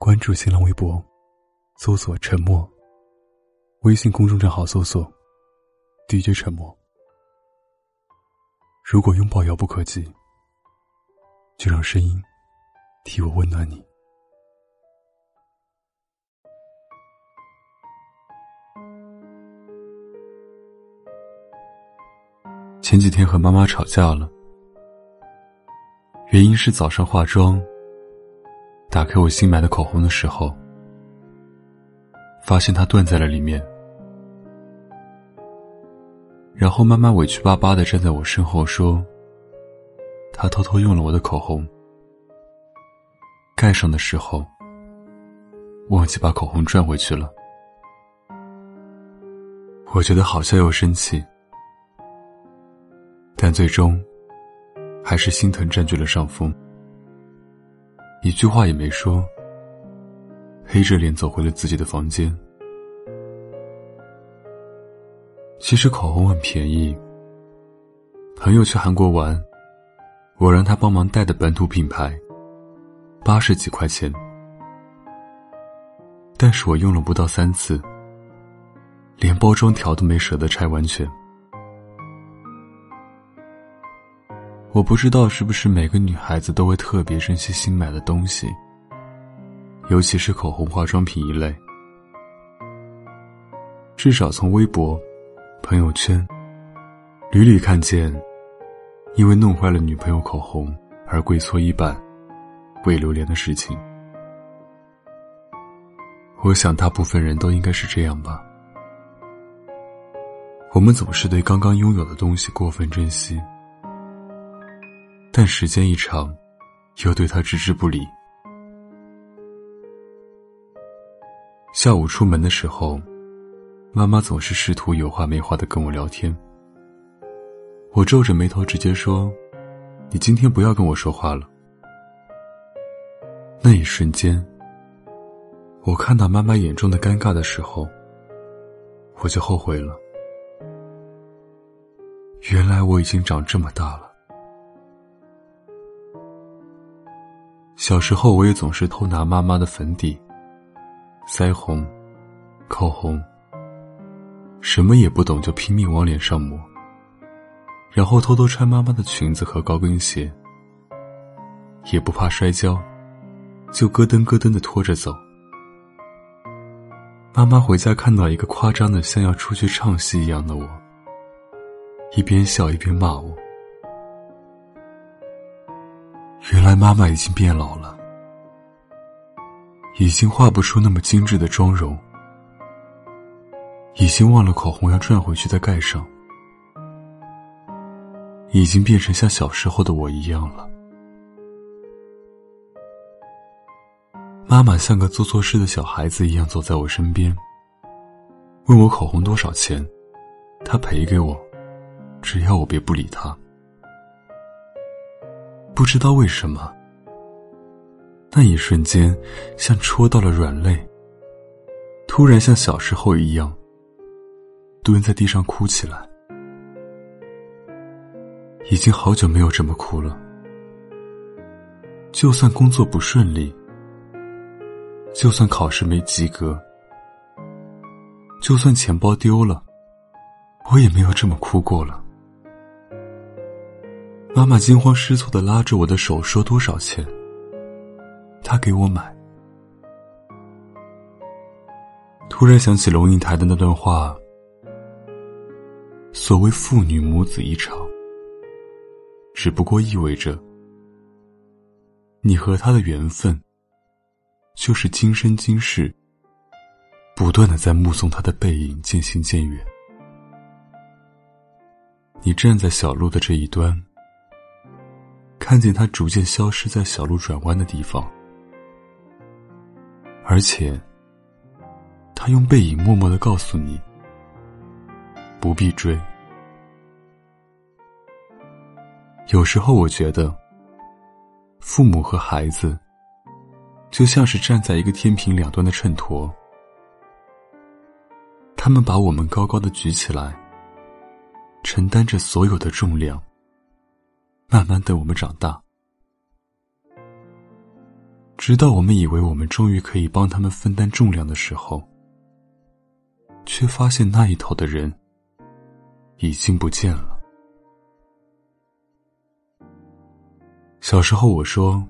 关注新浪微博，搜索“沉默”。微信公众账号搜索 “DJ 沉默”。如果拥抱遥不可及，就让声音替我温暖你。前几天和妈妈吵架了，原因是早上化妆，打开我新买的口红的时候，发现它断在了里面。然后妈妈委屈巴巴的站在我身后说：“她偷偷用了我的口红，盖上的时候忘记把口红转回去了。”我觉得好笑又生气。但最终，还是心疼占据了上风。一句话也没说，黑着脸走回了自己的房间。其实口红很便宜，朋友去韩国玩，我让他帮忙带的本土品牌，八十几块钱。但是我用了不到三次，连包装条都没舍得拆完全。我不知道是不是每个女孩子都会特别珍惜新买的东西，尤其是口红、化妆品一类。至少从微博、朋友圈屡屡看见，因为弄坏了女朋友口红而跪搓衣板、跪榴莲的事情。我想，大部分人都应该是这样吧。我们总是对刚刚拥有的东西过分珍惜。但时间一长，又对他置之不理。下午出门的时候，妈妈总是试图有话没话的跟我聊天。我皱着眉头直接说：“你今天不要跟我说话了。”那一瞬间，我看到妈妈眼中的尴尬的时候，我就后悔了。原来我已经长这么大了。小时候，我也总是偷拿妈妈的粉底、腮红、口红，什么也不懂就拼命往脸上抹，然后偷偷穿妈妈的裙子和高跟鞋，也不怕摔跤，就咯噔咯噔的拖着走。妈妈回家看到一个夸张的像要出去唱戏一样的我，一边笑一边骂我。原来妈妈已经变老了，已经画不出那么精致的妆容，已经忘了口红要转回去再盖上，已经变成像小时候的我一样了。妈妈像个做错事的小孩子一样走在我身边，问我口红多少钱，她赔给我，只要我别不理她。不知道为什么，那一瞬间像戳到了软肋。突然像小时候一样，蹲在地上哭起来。已经好久没有这么哭了。就算工作不顺利，就算考试没及格，就算钱包丢了，我也没有这么哭过了。妈妈惊慌失措的拉着我的手说：“多少钱？”她给我买。突然想起龙应台的那段话：“所谓父女母子一场，只不过意味着你和他的缘分，就是今生今世，不断的在目送他的背影渐行渐远。你站在小路的这一端。”看见他逐渐消失在小路转弯的地方，而且，他用背影默默的告诉你：不必追。有时候我觉得，父母和孩子，就像是站在一个天平两端的秤砣，他们把我们高高的举起来，承担着所有的重量。慢慢等我们长大，直到我们以为我们终于可以帮他们分担重量的时候，却发现那一头的人已经不见了。小时候我说，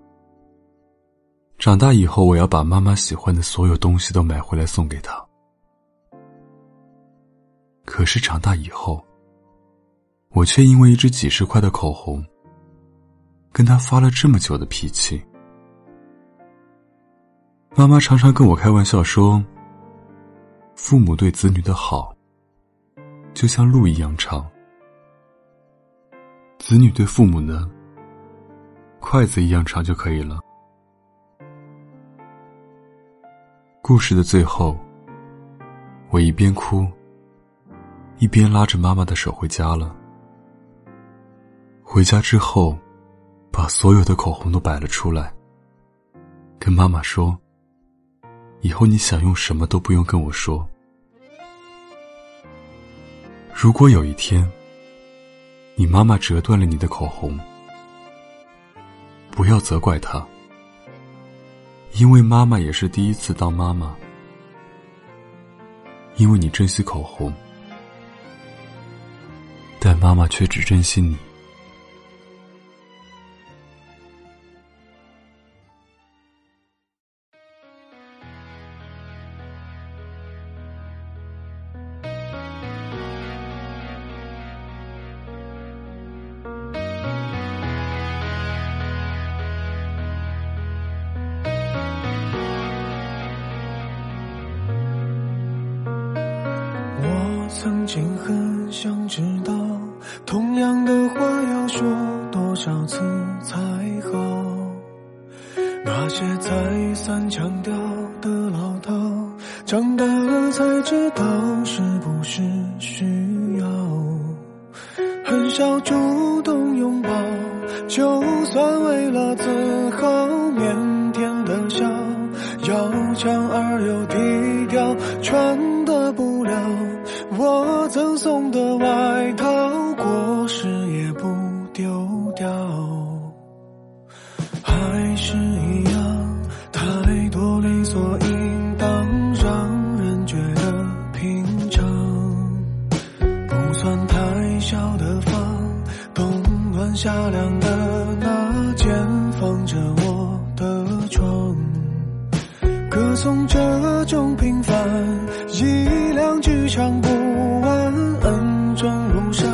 长大以后我要把妈妈喜欢的所有东西都买回来送给她。可是长大以后，我却因为一支几十块的口红，跟他发了这么久的脾气。妈妈常常跟我开玩笑说：“父母对子女的好，就像路一样长；子女对父母呢，筷子一样长就可以了。”故事的最后，我一边哭，一边拉着妈妈的手回家了。回家之后，把所有的口红都摆了出来，跟妈妈说。以后你想用什么都不用跟我说。如果有一天，你妈妈折断了你的口红，不要责怪她，因为妈妈也是第一次当妈妈。因为你珍惜口红，但妈妈却只珍惜你。曾经很想知道，同样的话要说多少次才好？那些再三强调的老套，长大了才知道是不是需要。很少就送这种平凡，一两句唱不完，恩重如山，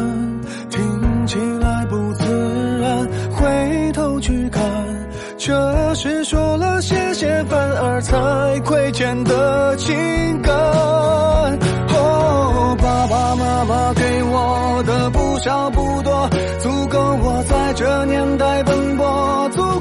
听起来不自然。回头去看。这是说了谢谢反而才亏欠的情感。哦，爸爸妈妈给我的不少不多，足够我在这年代奔波，足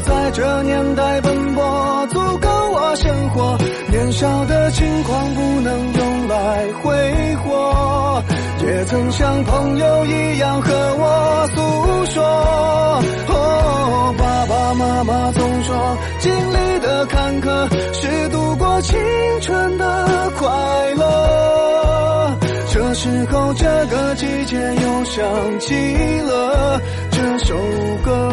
在这年代奔波，足够我生活。年少的轻狂不能用来挥霍，也曾像朋友一样和我诉说。哦，爸爸妈妈总说，经历的坎坷是度过。青春的快乐。这时候，这个季节又想起了这首歌。